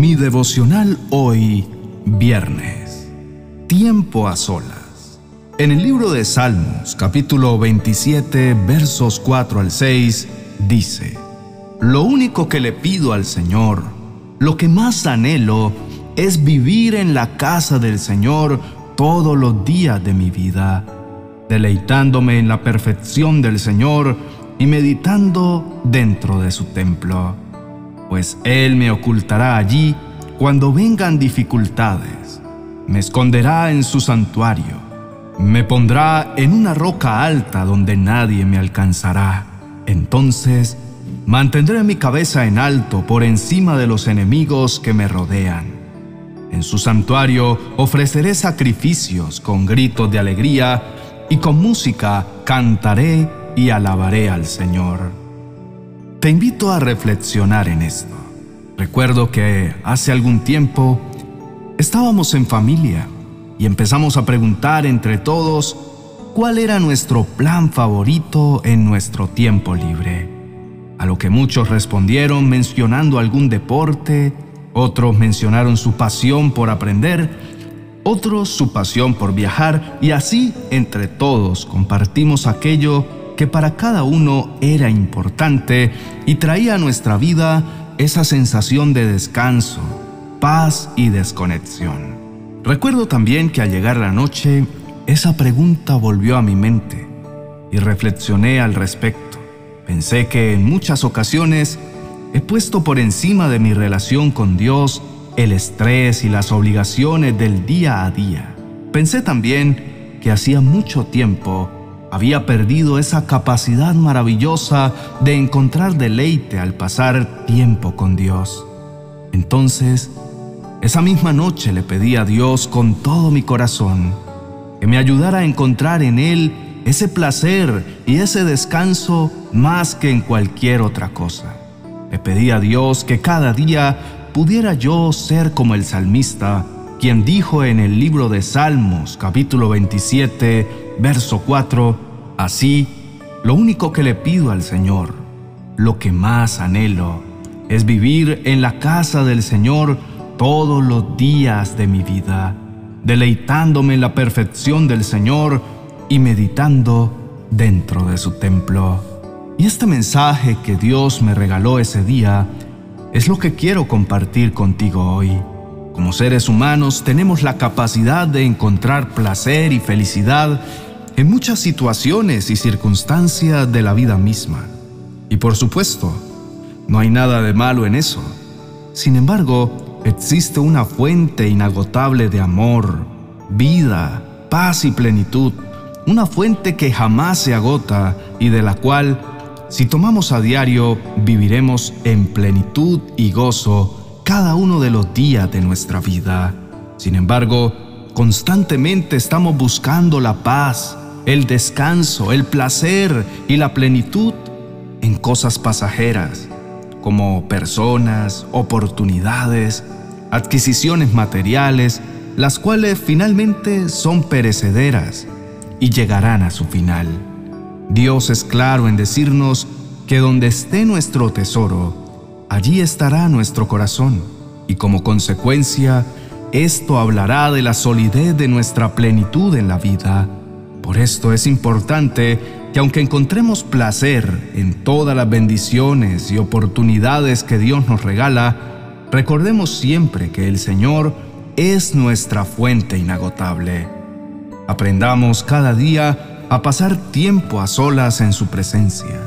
Mi devocional hoy, viernes. Tiempo a solas. En el libro de Salmos, capítulo 27, versos 4 al 6, dice, Lo único que le pido al Señor, lo que más anhelo, es vivir en la casa del Señor todos los días de mi vida, deleitándome en la perfección del Señor y meditando dentro de su templo pues Él me ocultará allí cuando vengan dificultades. Me esconderá en su santuario. Me pondrá en una roca alta donde nadie me alcanzará. Entonces mantendré mi cabeza en alto por encima de los enemigos que me rodean. En su santuario ofreceré sacrificios con gritos de alegría y con música cantaré y alabaré al Señor. Te invito a reflexionar en esto. Recuerdo que hace algún tiempo estábamos en familia y empezamos a preguntar entre todos cuál era nuestro plan favorito en nuestro tiempo libre. A lo que muchos respondieron mencionando algún deporte, otros mencionaron su pasión por aprender, otros su pasión por viajar y así entre todos compartimos aquello que para cada uno era importante y traía a nuestra vida esa sensación de descanso, paz y desconexión. Recuerdo también que al llegar la noche, esa pregunta volvió a mi mente y reflexioné al respecto. Pensé que en muchas ocasiones he puesto por encima de mi relación con Dios el estrés y las obligaciones del día a día. Pensé también que hacía mucho tiempo había perdido esa capacidad maravillosa de encontrar deleite al pasar tiempo con Dios. Entonces, esa misma noche le pedí a Dios con todo mi corazón que me ayudara a encontrar en Él ese placer y ese descanso más que en cualquier otra cosa. Le pedí a Dios que cada día pudiera yo ser como el salmista, quien dijo en el libro de Salmos capítulo 27, verso 4, así, lo único que le pido al Señor, lo que más anhelo, es vivir en la casa del Señor todos los días de mi vida, deleitándome en la perfección del Señor y meditando dentro de su templo. Y este mensaje que Dios me regaló ese día es lo que quiero compartir contigo hoy. Como seres humanos tenemos la capacidad de encontrar placer y felicidad en muchas situaciones y circunstancias de la vida misma. Y por supuesto, no hay nada de malo en eso. Sin embargo, existe una fuente inagotable de amor, vida, paz y plenitud, una fuente que jamás se agota y de la cual, si tomamos a diario, viviremos en plenitud y gozo cada uno de los días de nuestra vida. Sin embargo, constantemente estamos buscando la paz, el descanso, el placer y la plenitud en cosas pasajeras, como personas, oportunidades, adquisiciones materiales, las cuales finalmente son perecederas y llegarán a su final. Dios es claro en decirnos que donde esté nuestro tesoro, allí estará nuestro corazón, y como consecuencia, esto hablará de la solidez de nuestra plenitud en la vida por esto es importante que aunque encontremos placer en todas las bendiciones y oportunidades que Dios nos regala, recordemos siempre que el Señor es nuestra fuente inagotable. Aprendamos cada día a pasar tiempo a solas en su presencia,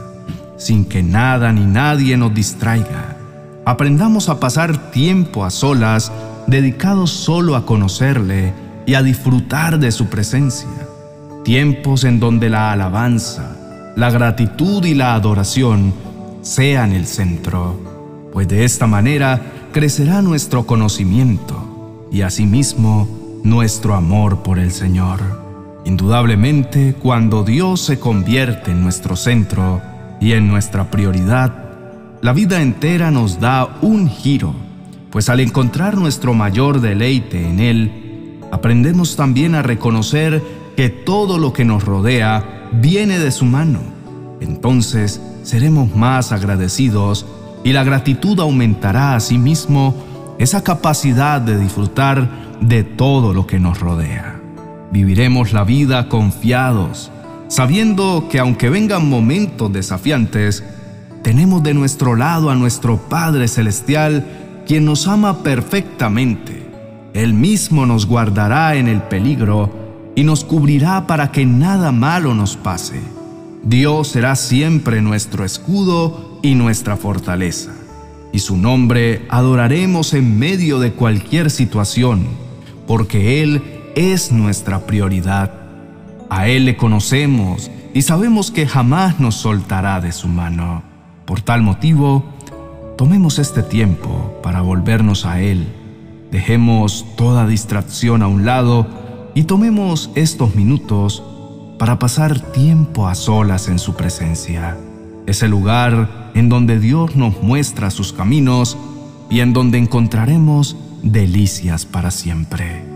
sin que nada ni nadie nos distraiga. Aprendamos a pasar tiempo a solas dedicados solo a conocerle y a disfrutar de su presencia tiempos en donde la alabanza, la gratitud y la adoración sean el centro, pues de esta manera crecerá nuestro conocimiento y asimismo nuestro amor por el Señor. Indudablemente, cuando Dios se convierte en nuestro centro y en nuestra prioridad, la vida entera nos da un giro, pues al encontrar nuestro mayor deleite en Él, aprendemos también a reconocer que todo lo que nos rodea viene de su mano. Entonces seremos más agradecidos y la gratitud aumentará a sí esa capacidad de disfrutar de todo lo que nos rodea. Viviremos la vida confiados, sabiendo que aunque vengan momentos desafiantes, tenemos de nuestro lado a nuestro Padre Celestial, quien nos ama perfectamente. Él mismo nos guardará en el peligro y nos cubrirá para que nada malo nos pase. Dios será siempre nuestro escudo y nuestra fortaleza, y su nombre adoraremos en medio de cualquier situación, porque Él es nuestra prioridad. A Él le conocemos y sabemos que jamás nos soltará de su mano. Por tal motivo, tomemos este tiempo para volvernos a Él. Dejemos toda distracción a un lado y tomemos estos minutos para pasar tiempo a solas en su presencia. Es el lugar en donde Dios nos muestra sus caminos y en donde encontraremos delicias para siempre.